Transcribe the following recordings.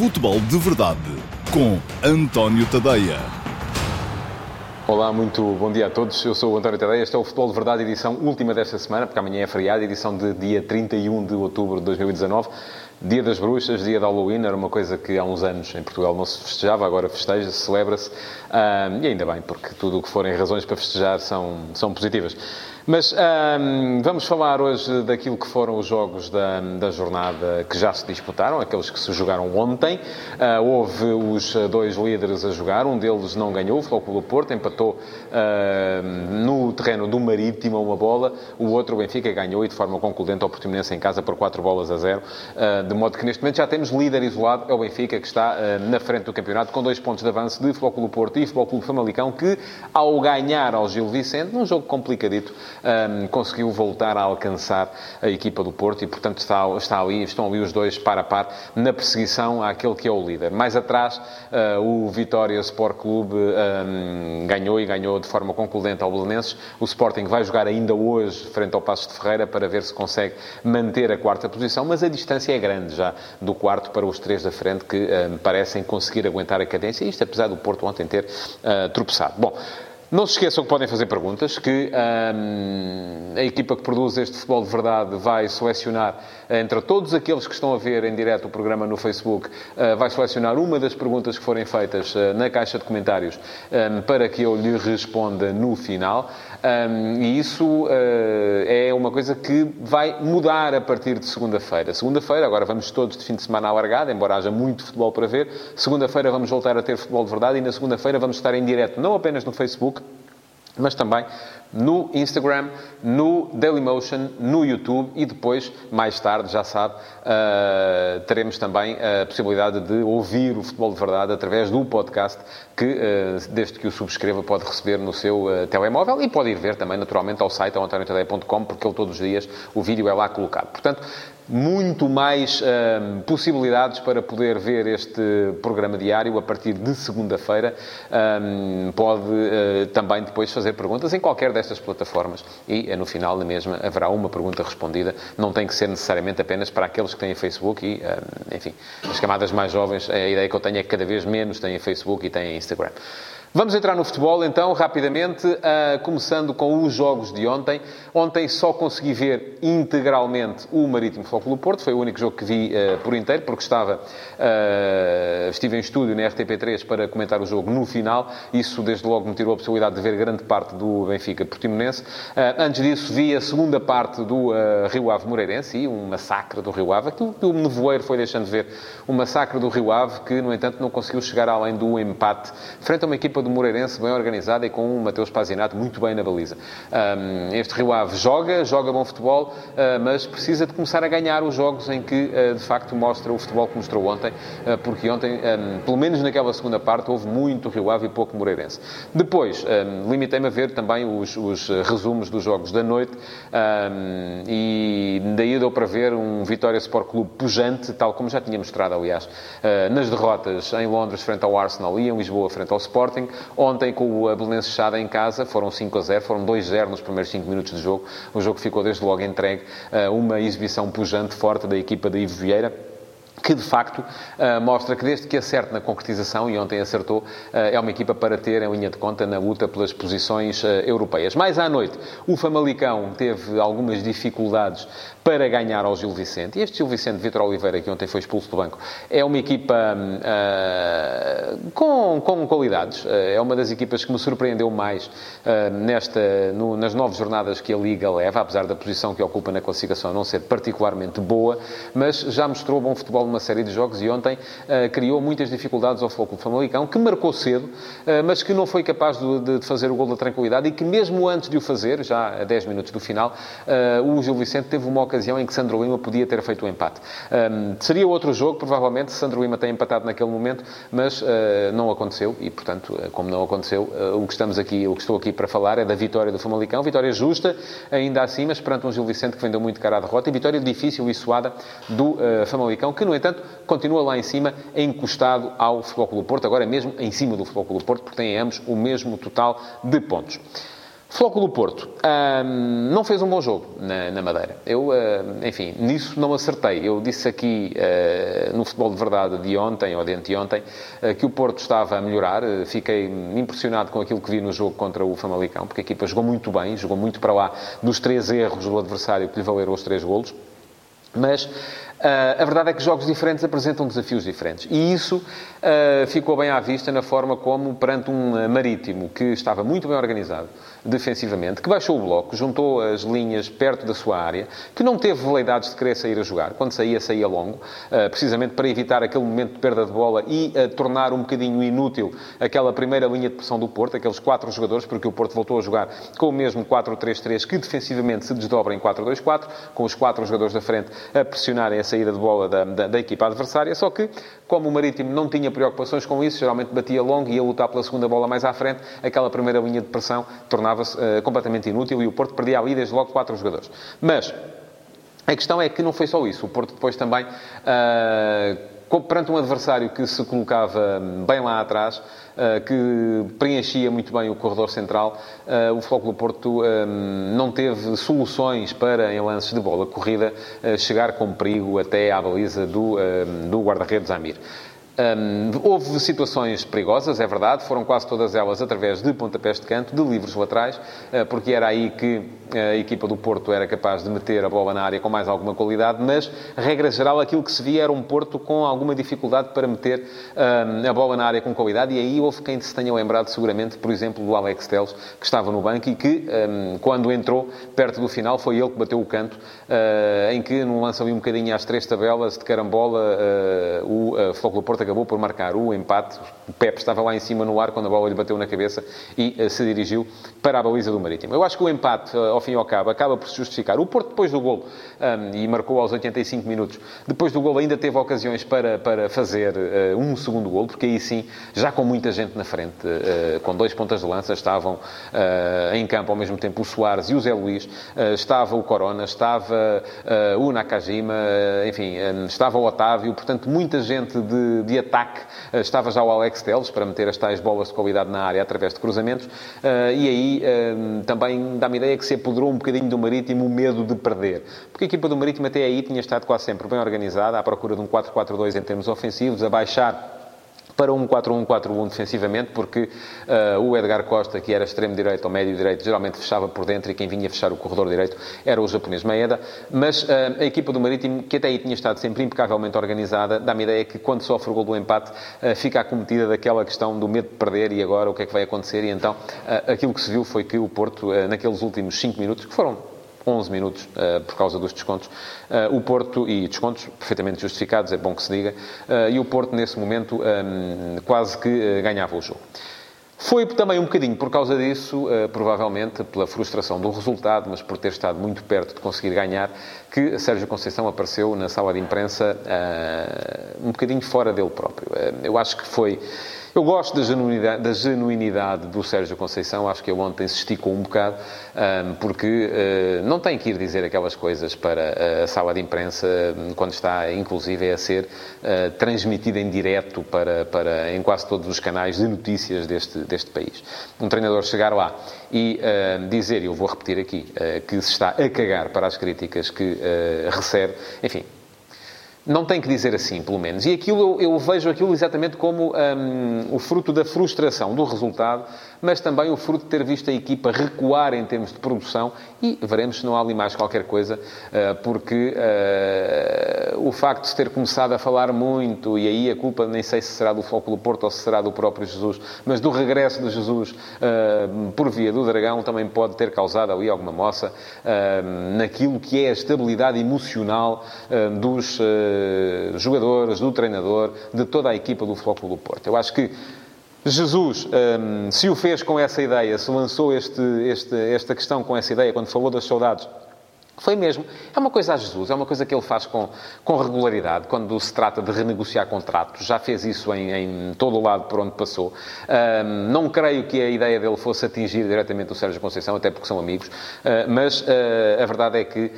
Futebol de Verdade com António Tadeia. Olá, muito bom dia a todos. Eu sou o António Tadeia. Este é o Futebol de Verdade, edição última desta semana, porque amanhã é feriado, edição de dia 31 de outubro de 2019. Dia das Bruxas, dia de Halloween, era uma coisa que há uns anos em Portugal não se festejava, agora festeja-se, celebra-se. e ainda bem, porque tudo o que forem razões para festejar são, são positivas. Mas vamos falar hoje daquilo que foram os jogos da, da jornada que já se disputaram, aqueles que se jogaram ontem. Uh, houve os dois líderes a jogar, um deles não ganhou, o do Porto, empatou uh, no terreno do Marítimo uma bola, o outro, o Benfica, ganhou e de forma concludente ao Portimonense em casa por 4 bolas a 0. Uh, de modo que neste momento já temos líder isolado, é o Benfica, que está na frente do campeonato com dois pontos de avanço de do Porto e Clube Famalicão, que ao ganhar ao Gil Vicente, num jogo complicadito, um, conseguiu voltar a alcançar a equipa do Porto e, portanto, está, está ali, estão ali os dois par a par na perseguição àquele que é o líder. Mais atrás, uh, o Vitória Sport Clube um, ganhou e ganhou de forma concludente ao Belenenses. O Sporting vai jogar ainda hoje frente ao Passos de Ferreira para ver se consegue manter a quarta posição, mas a distância é grande já do quarto para os três da frente que um, parecem conseguir aguentar a cadência, isto apesar do Porto ontem ter uh, tropeçado. Bom, não se esqueçam que podem fazer perguntas, que hum, a equipa que produz este futebol de verdade vai selecionar, entre todos aqueles que estão a ver em direto o programa no Facebook, uh, vai selecionar uma das perguntas que forem feitas uh, na caixa de comentários um, para que eu lhe responda no final. Um, e isso uh, é uma coisa que vai mudar a partir de segunda-feira. Segunda-feira, agora vamos todos de fim de semana alargado, embora haja muito futebol para ver. Segunda-feira vamos voltar a ter futebol de verdade e na segunda-feira vamos estar em direto, não apenas no Facebook, mas também no Instagram, no Dailymotion, no YouTube e depois, mais tarde, já sabe, uh, teremos também a possibilidade de ouvir o Futebol de Verdade através do podcast que, uh, desde que o subscreva, pode receber no seu uh, telemóvel e pode ir ver também, naturalmente, ao site, ao antoniotadeia.com, porque ele todos os dias, o vídeo é lá colocado. Portanto, muito mais um, possibilidades para poder ver este programa diário a partir de segunda-feira. Um, pode uh, também depois fazer perguntas em qualquer destas plataformas e uh, no final da mesma haverá uma pergunta respondida. Não tem que ser necessariamente apenas para aqueles que têm Facebook e, um, enfim, as camadas mais jovens, a ideia que eu tenho é que cada vez menos têm Facebook e têm Instagram. Vamos entrar no futebol então, rapidamente, uh, começando com os jogos de ontem. Ontem só consegui ver integralmente o Marítimo Futebol Porto, foi o único jogo que vi uh, por inteiro, porque estava, uh, estive em estúdio na RTP3 para comentar o jogo no final. Isso, desde logo, me tirou a possibilidade de ver grande parte do Benfica Portimonense. antes disso, vi a segunda parte do Rio Ave Moreirense e um massacre do Rio Ave. Aquilo que o nevoeiro foi deixando de ver, um massacre do Rio Ave que, no entanto, não conseguiu chegar além do empate frente a uma equipa equipa do Moreirense bem organizada e com um Mateus Pazinato muito bem na baliza. Um, este Rio Ave joga, joga bom futebol, uh, mas precisa de começar a ganhar os jogos em que, uh, de facto, mostra o futebol que mostrou ontem, uh, porque ontem, um, pelo menos naquela segunda parte, houve muito Rio Ave e pouco Moreirense. Depois, um, limitei-me a ver também os, os, resumos dos jogos da noite e daí deu para ver um Vitória Sport Clube pujante, tal como já tinha mostrado, aliás, nas derrotas em Londres frente ao Arsenal e em Lisboa frente ao Sporting. Ontem, com o Belenenses Chada em casa, foram 5 a 0, foram 2-0 nos primeiros 5 minutos de jogo. O jogo ficou desde logo entregue. Uma exibição pujante, forte da equipa de Ivo Vieira que de facto uh, mostra que desde que acerte na concretização, e ontem acertou, uh, é uma equipa para ter em linha de conta na luta pelas posições uh, europeias. Mais à noite, o Famalicão teve algumas dificuldades para ganhar ao Gil Vicente. E este Gil Vicente, Vitor Oliveira, que ontem foi expulso do banco, é uma equipa uh, com, com qualidades. É uma das equipas que me surpreendeu mais uh, nesta, no, nas nove jornadas que a Liga leva, apesar da posição que ocupa na classificação não ser particularmente boa, mas já mostrou bom futebol numa série de jogos e ontem criou muitas dificuldades ao Foco Famalicão, que marcou cedo, mas que não foi capaz de, de, fazer o gol da tranquilidade e que mesmo antes de o fazer, já a 10 minutos do final, o Gil Vicente teve uma ocasião em que Sandro Lima podia ter feito o empate. Um, seria outro jogo, provavelmente, Sandro Lima tem empatado naquele momento, mas uh, não aconteceu e, portanto, uh, como não aconteceu, uh, o que estamos aqui, o que estou aqui para falar é da vitória do Famalicão, vitória justa, ainda assim, mas perante um Gil Vicente que vendeu muito cara à derrota e vitória difícil e suada do Famalicão, que, no entanto, continua lá em cima, encostado ao Futebol Clube Porto, agora mesmo em cima do Futebol Clube Porto, porque têm ambos o mesmo total de pontos. Flóculo Porto um, não fez um bom jogo na, na Madeira. Eu, uh, enfim, nisso não acertei. Eu disse aqui uh, no futebol de verdade de ontem ou de anteontem uh, que o Porto estava a melhorar. fiquei impressionado com aquilo que vi no jogo contra o Famalicão, porque a equipa jogou muito bem, jogou muito para lá dos três erros do adversário que lhe valeram os três golos. Mas Uh, a verdade é que jogos diferentes apresentam desafios diferentes. E isso uh, ficou bem à vista na forma como, perante um Marítimo que estava muito bem organizado defensivamente, que baixou o bloco, juntou as linhas perto da sua área, que não teve veleidades de querer sair a jogar. Quando saía, saía longo, uh, precisamente para evitar aquele momento de perda de bola e tornar um bocadinho inútil aquela primeira linha de pressão do Porto, aqueles quatro jogadores, porque o Porto voltou a jogar com o mesmo 4-3-3, que defensivamente se desdobra em 4-2-4, com os quatro jogadores da frente a pressionarem a saída de bola da, da, da, equipa adversária, só que, como o Marítimo não tinha preocupações com isso, geralmente batia longo e ia lutar pela segunda bola mais à frente, aquela primeira linha de pressão tornava-se uh, completamente inútil e o Porto perdia ali desde logo quatro jogadores. Mas, a questão é que não foi só isso. O Porto depois também... Uh, perante um adversário que se colocava bem lá atrás, eh, que preenchia muito bem o corredor central, eh, o Flóculo Porto eh, não teve soluções para, em lances de bola corrida, chegar com perigo até à baliza do, do guarda-redes Amir. Um, houve situações perigosas, é verdade, foram quase todas elas através de pontapés de canto, de livros laterais, uh, porque era aí que a equipa do Porto era capaz de meter a bola na área com mais alguma qualidade, mas, regra geral, aquilo que se via era um Porto com alguma dificuldade para meter um, a bola na área com qualidade, e aí houve quem se tenha lembrado, seguramente, por exemplo, do Alex Teles, que estava no banco e que, um, quando entrou perto do final, foi ele que bateu o canto, uh, em que, num lance ali um bocadinho às três tabelas de carambola, uh, o uh, Flóculo Porto acabou por marcar o empate. O Pepe estava lá em cima no ar quando a bola lhe bateu na cabeça e uh, se dirigiu para a baliza do Marítimo. Eu acho que o empate, uh, ao fim e ao cabo, acaba por se justificar. O Porto, depois do gol, um, e marcou aos 85 minutos, depois do gol ainda teve ocasiões para, para fazer uh, um segundo gol, porque aí sim, já com muita gente na frente, com dois pontas de lança, estavam em campo ao mesmo tempo o Soares e o Zé Luís, estava o Corona, estava o Nakajima, enfim, estava o Otávio, portanto, muita gente de, de ataque. Eh, estava já o Alex Teles para meter as tais bolas de qualidade na área através de cruzamentos. Eh, e aí eh, também dá-me ideia que se apoderou um bocadinho do Marítimo o medo de perder. Porque a equipa do Marítimo até aí tinha estado quase sempre bem organizada, à procura de um 4-4-2 em termos ofensivos, a baixar para um 4-1-4-1 defensivamente, porque uh, o Edgar Costa, que era extremo direito ou médio direito, geralmente fechava por dentro e quem vinha fechar o corredor direito era o japonês Maeda. Mas uh, a equipa do Marítimo, que até aí tinha estado sempre impecavelmente organizada, dá-me ideia que quando sofre o gol do empate uh, fica acometida daquela questão do medo de perder e agora o que é que vai acontecer. E então aquilo que se viu foi que o Porto, naqueles últimos 5 minutos, que foram 11 minutos uh, por causa dos descontos. Uh, o Porto, e descontos perfeitamente justificados, é bom que se diga, uh, e o Porto, nesse momento, um, quase que ganhava o jogo. Foi também um bocadinho por causa disso, provavelmente pela frustração do resultado, mas por ter estado muito perto de conseguir ganhar, que Sérgio Conceição apareceu na sala de imprensa um bocadinho fora dele próprio. eu acho que foi eu gosto da genuinidade, da genuinidade do Sérgio Conceição, acho que ele ontem se esticou um bocado, porque ah, não tem que ir dizer aquelas coisas para a sala de imprensa, quando está, inclusive, a ser ah, transmitida em direto para, para, em quase todos os canais de notícias deste, deste país. Um treinador chegar lá e dizer, e eu vou repetir aqui, que se está a cagar para as críticas que recebe, enfim, não tem que dizer assim, pelo menos. E aquilo, eu, vejo aquilo exatamente como um, o fruto da frustração do resultado, mas também o fruto de ter visto a equipa recuar em termos de produção e veremos se não há ali mais qualquer coisa, uh, porque uh, o facto de se ter começado a falar muito, e aí a culpa nem sei se será do do Porto ou se será do próprio Jesus, mas do regresso de Jesus uh, por via do Dragão também pode ter causado ali alguma moça naquilo que é a estabilidade emocional dos jogadores, do treinador, de toda a equipa do do Porto. Eu acho que Jesus, um, se o fez com essa ideia, se lançou este, este, esta questão com essa ideia, quando falou das saudades foi mesmo. É uma coisa a Jesus, é uma coisa que ele faz com, com regularidade quando se trata de renegociar contratos. Já fez isso em, em todo o lado por onde passou. Não creio que a ideia dele fosse atingir diretamente o Sérgio Conceição, até porque são amigos, uh, mas uh, a verdade é que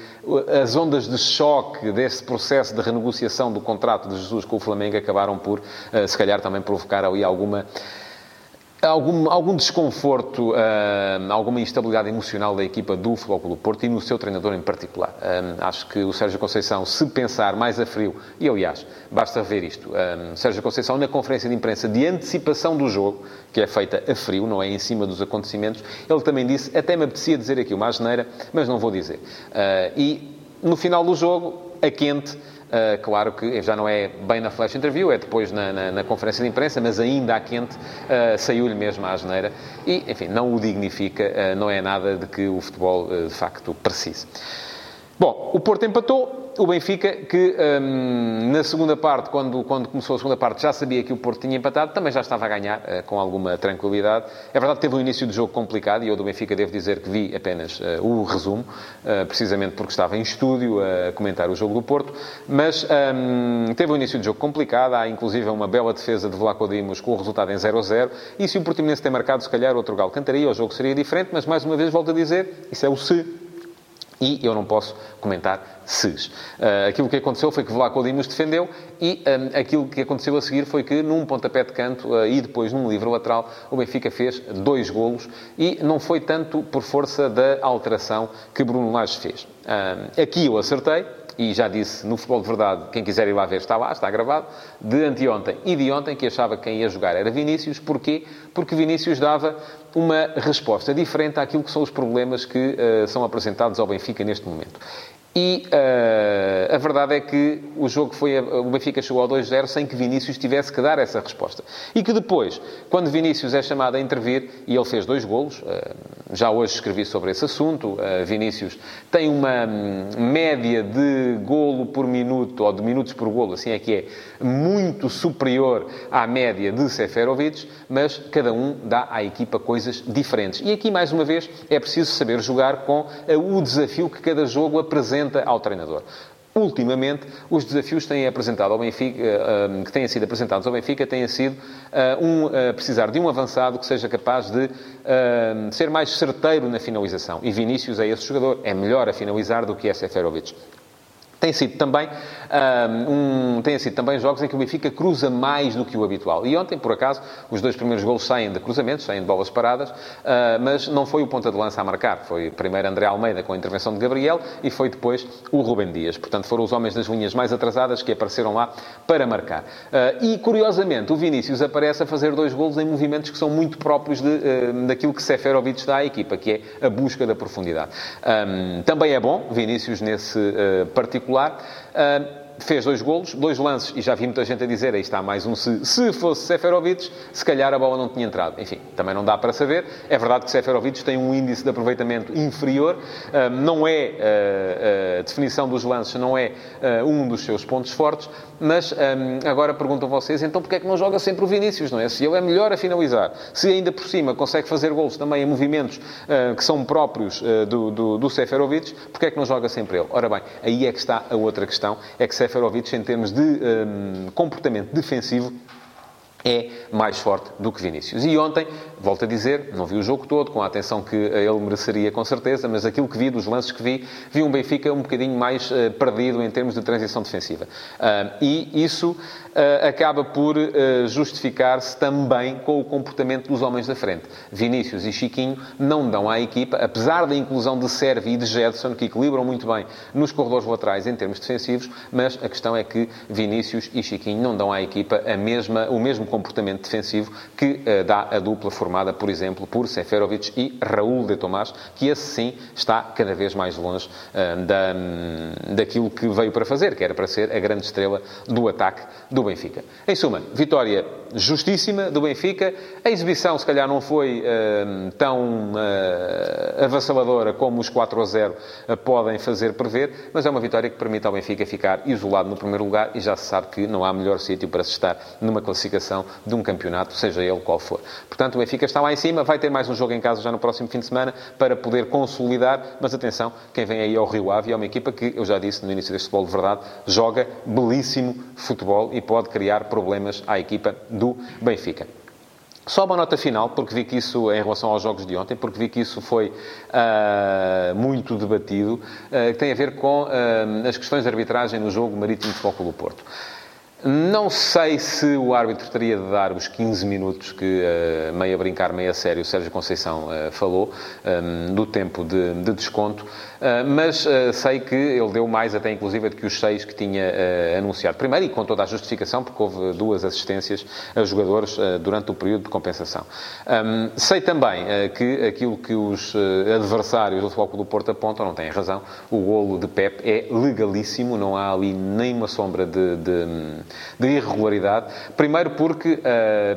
as ondas de choque desse processo de renegociação do contrato de Jesus com o Flamengo acabaram por, uh, se calhar, também provocar ali alguma algum, algum desconforto, uh, alguma instabilidade emocional da equipa do Futebol Clube do Porto e no seu treinador em particular. Uh, acho que o Sérgio Conceição, se pensar mais a frio, e aliás, basta ver isto, uh, Sérgio Conceição na conferência de imprensa de antecipação do jogo, que é feita a frio, não é em cima dos acontecimentos, ele também disse, até me apetecia dizer aqui uma asneira, mas não vou dizer. e no final do jogo, a quente, Uh, claro que já não é bem na flash interview, é depois na, na, na conferência de imprensa, mas ainda à quente uh, saiu-lhe mesmo à asneira e, enfim, não o dignifica, uh, não é nada de que o futebol de facto precise. Bom, o Porto empatou, o Benfica, que hum, na segunda parte, quando, quando começou a segunda parte, já sabia que o Porto tinha empatado, também já estava a ganhar uh, com alguma tranquilidade. É verdade que teve um início de jogo complicado e eu do Benfica devo dizer que vi apenas uh, o resumo, uh, precisamente porque estava em estúdio a comentar o jogo do Porto, mas um, teve um início de jogo complicado. Há inclusive uma bela defesa de Vlaco Dimos com o resultado em 0-0. E se o Portimonense tem marcado, se calhar outro galo cantaria, o jogo seria diferente, mas mais uma vez volto a dizer, isso é o se e eu não posso comentar ses. Uh, aquilo que aconteceu foi que Vlaco Dimos defendeu e um, aquilo que aconteceu a seguir foi que num pontapé de canto uh, e depois num livro lateral o Benfica fez dois golos e não foi tanto por força da alteração que Bruno Lage fez. Uh, aqui eu acertei, e já disse no Futebol de Verdade, quem quiser ir lá ver está lá, está gravado, de anteontem e de ontem, que achava que quem ia jogar era Vinícius. Porquê? Porque Vinícius dava uma resposta diferente àquilo que são os problemas que uh, são apresentados ao Benfica neste momento. E uh, a verdade é que o jogo foi. O Benfica chegou ao 2-0 sem que Vinícius tivesse que dar essa resposta. E que depois, quando Vinícius é chamado a intervir, e ele fez dois golos, uh, já hoje escrevi sobre esse assunto. Uh, Vinícius tem uma um, média de golo por minuto, ou de minutos por golo, assim é que é, muito superior à média de Seferovic, mas cada um dá à equipa coisas diferentes. E aqui, mais uma vez, é preciso saber jogar com o desafio que cada jogo apresenta ao treinador. Ultimamente, os desafios têm, apresentado ao Benfica, eh, eh, que têm sido apresentados ao Benfica têm sido eh, um, precisar de um avançado que seja capaz de ser mais certeiro na finalização. E Vinícius é esse jogador. É melhor a finalizar do que é Seferovic. Tem sido também, um, tem sido também jogos em que o Benfica cruza mais do que o habitual. E ontem, por acaso, os dois primeiros golos saem de cruzamentos, saem de bolas paradas, uh, mas não foi o ponta de lança a marcar. Foi primeiro André Almeida com a intervenção de Gabriel e foi depois o Rubem Dias. Portanto, foram os homens das linhas mais atrasadas que apareceram lá para marcar. Uh, e, curiosamente, o Vinícius aparece a fazer dois golos em movimentos que são muito próprios de, uh, daquilo que Seferovic dá à equipa, que é a busca da profundidade. Um, também é bom, Vinícius, nesse particular particular. Uh, fez dois golos, dois lances, e já vi muita gente a dizer, aí está mais um se, se fosse Seferovic, se calhar a bola não tinha entrado. Enfim, também não dá para saber. É verdade que Seferovic tem um índice de aproveitamento inferior, não é, a definição dos lances não é um dos seus pontos fortes, mas agora perguntam vocês, então porquê é que não joga sempre o Vinícius, não é? Se ele é melhor a finalizar, se ainda por cima consegue fazer golos também em movimentos que são próprios do, do, do Seferovic, porquê é que não joga sempre ele? Ora bem, aí é que está a outra questão, é que Seferovic, em termos de um, comportamento defensivo, é mais forte do que Vinícius. E ontem, volto a dizer, não vi o jogo todo, com a atenção que ele mereceria com certeza, mas aquilo que vi, dos lances que vi, vi um Benfica um bocadinho mais uh, perdido em termos de transição defensiva. Uh, e isso uh, acaba por justificar-se também com o comportamento dos homens da frente. Vinícius e Chiquinho não dão à equipa, apesar da inclusão de Sérvio e de Jedson, que equilibram muito bem nos corredores laterais em termos defensivos, mas a questão é que Vinícius e Chiquinho não dão à equipa a mesma, o mesmo comportamento defensivo que uh, dá a dupla formada, por exemplo, por Seferovic e Raul de Tomás, que esse sim está cada vez mais longe uh, da, um, daquilo que veio para fazer, que era para ser a grande estrela do ataque do Benfica. Em suma, vitória justíssima do Benfica. A exibição, se calhar, não foi uh, tão avassaladora como os 4 a 0 uh, podem fazer prever, mas é uma vitória que permite ao Benfica ficar isolado no primeiro lugar e já se sabe que não há melhor sítio para se estar numa classificação de um campeonato, seja ele qual for. Portanto, o Benfica está lá em cima, vai ter mais um jogo em casa já no próximo fim de semana para poder consolidar, mas atenção, quem vem aí ao Rio Ave é uma equipa que, eu já disse no início deste futebol de verdade, joga belíssimo futebol e pode criar problemas à equipa do Benfica. Só uma nota final, porque vi que isso, em relação aos jogos de ontem, porque vi que isso foi uh, muito debatido, uh, que tem a ver com uh, as questões de arbitragem no jogo Marítimo Futebol do Porto. Não sei se o árbitro teria de dar os 15 minutos que, uh, meio a brincar, meio a sério, o Sérgio Conceição uh, falou, um, do tempo de, de desconto. Ah, mas sei que ele deu mais até inclusive do que os seis que tinha anunciado. Primeiro, e com toda a justificação, porque houve duas assistências a jogadores durante o período de compensação. sei também que aquilo que os adversários do Clube do Porto apontam, não têm razão, o golo de Pep é legalíssimo, não há ali nenhuma sombra de, de, de irregularidade. Primeiro porque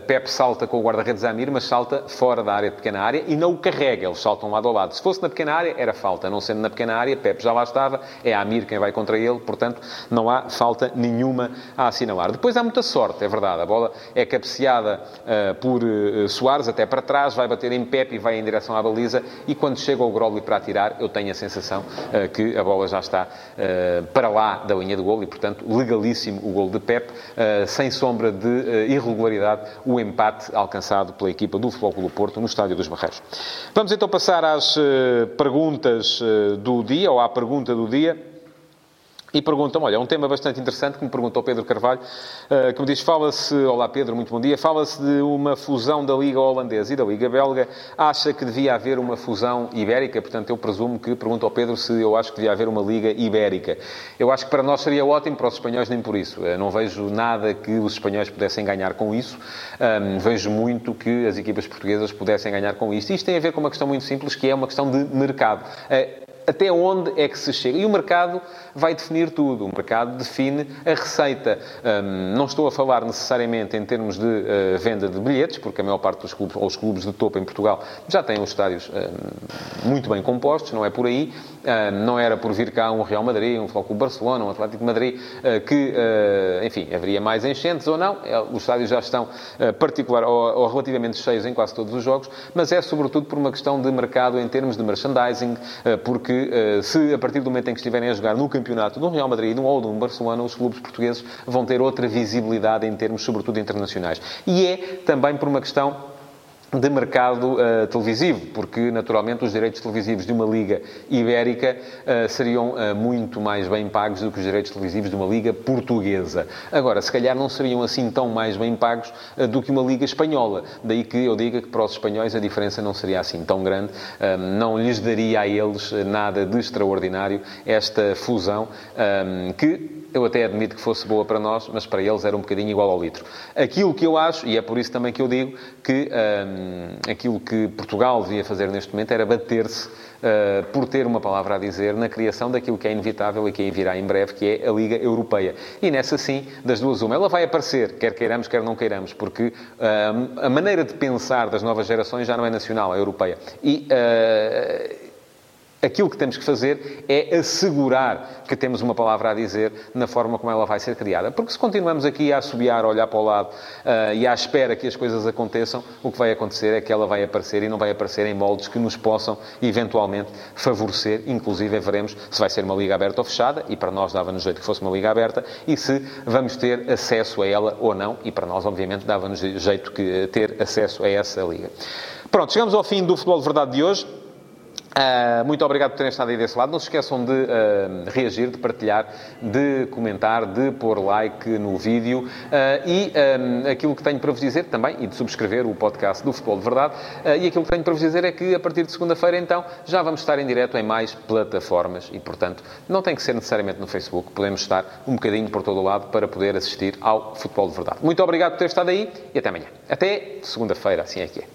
Pep salta com o guarda-redes Amir, mas salta fora da área de pequena área e não o carrega, eles saltam lado ao lado. Se fosse na pequena área, era falta, não sendo na pequena área, Pepe já lá estava, é a Amir quem vai contra ele, portanto, não há falta nenhuma a assinalar. Depois há muita sorte, é verdade, a bola é cabeceada uh, por uh, Soares até para trás, vai bater em Pepe e vai em direção à baliza, e quando chega o Groli para atirar, eu tenho a sensação uh, que a bola já está para lá da linha do gol e, portanto, legalíssimo o gol de Pepe, sem sombra de irregularidade, o empate alcançado pela equipa do Futebol Clube do Porto no Estádio dos Barreiros. Vamos então passar às perguntas do dia, ou à pergunta do dia, e perguntam-me, olha, é um tema bastante interessante que me perguntou Pedro Carvalho, que me diz, fala-se, olá Pedro, muito bom dia, fala-se de uma fusão da Liga Holandesa e da Liga Belga, acha que devia haver uma fusão ibérica? Portanto, eu presumo que pergunta ao Pedro se eu acho que devia haver uma Liga Ibérica. Eu acho que para nós seria ótimo, para os espanhóis nem por isso. Uh, não vejo nada que os espanhóis pudessem ganhar com isso, um, vejo muito que as equipas portuguesas pudessem ganhar com isso. Isto tem a ver com uma questão muito simples, que é uma questão de mercado. Uh, até onde é que se chega. E o mercado vai definir tudo. O mercado define a receita. Um, não estou a falar necessariamente em termos de uh, venda de bilhetes, porque a maior parte dos clubes, ou os clubes de topo em Portugal, já têm os estádios um, muito bem compostos, não é por aí. Um, não era por vir cá um Real Madrid, um Futebol Barcelona, um Atlético de Madrid, uh, que, uh, enfim, haveria mais enchentes ou não. É, os estádios já estão particular ou, relativamente cheios em quase todos os jogos, mas é sobretudo por uma questão de mercado em termos de merchandising, porque eh, se a partir do momento em que estiverem a jogar no campeonato do Real Madrid ou do Barcelona, os clubes portugueses vão ter outra visibilidade em termos, sobretudo, internacionais. E é também por uma questão de mercado uh, televisivo, porque naturalmente os direitos televisivos de uma liga ibérica uh, seriam uh, muito mais bem pagos do que os direitos televisivos de uma liga portuguesa. Agora, se calhar não seriam assim tão mais bem pagos do que uma liga espanhola. Daí que eu diga que para os espanhóis a diferença não seria assim tão grande, não lhes daria a eles nada de extraordinário esta fusão que eu até admito que fosse boa para nós, mas para eles era um bocadinho igual ao litro. Aquilo que eu acho, e é por isso também que eu digo, que um, aquilo que Portugal devia fazer neste momento era bater-se uh, por ter uma palavra a dizer na criação daquilo que é inevitável e que virá em breve, que é a Liga Europeia. E nessa sim, das duas uma. Ela vai aparecer, quer queiramos, quer não queiramos, porque uh, a maneira de pensar das novas gerações já não é nacional, é europeia. E... Uh, Aquilo que temos que fazer é assegurar que temos uma palavra a dizer na forma como ela vai ser criada. Porque se continuamos aqui a assobiar, a olhar para o lado uh, e à espera que as coisas aconteçam, o que vai acontecer é que ela vai aparecer e não vai aparecer em moldes que nos possam eventualmente favorecer. Inclusive, veremos se vai ser uma liga aberta ou fechada, e para nós dava-nos jeito que fosse uma liga aberta, e se vamos ter acesso a ela ou não, e para nós, obviamente, dava-nos jeito que ter acesso a essa liga. Pronto, chegamos ao fim do Futebol de Verdade de hoje. Uh, muito obrigado por terem estado aí desse lado. Não se esqueçam de uh, reagir, de partilhar, de comentar, de pôr like no vídeo uh, e um, aquilo que tenho para vos dizer também, e de subscrever o podcast do Futebol de Verdade. e aquilo que tenho para vos dizer é que a partir de segunda-feira, então, já vamos estar em direto em mais plataformas e, portanto, não tem que ser necessariamente no Facebook. Podemos estar um bocadinho por todo o lado para poder assistir ao Futebol de Verdade. Muito obrigado por ter estado aí e até amanhã. Até segunda-feira, assim é que é.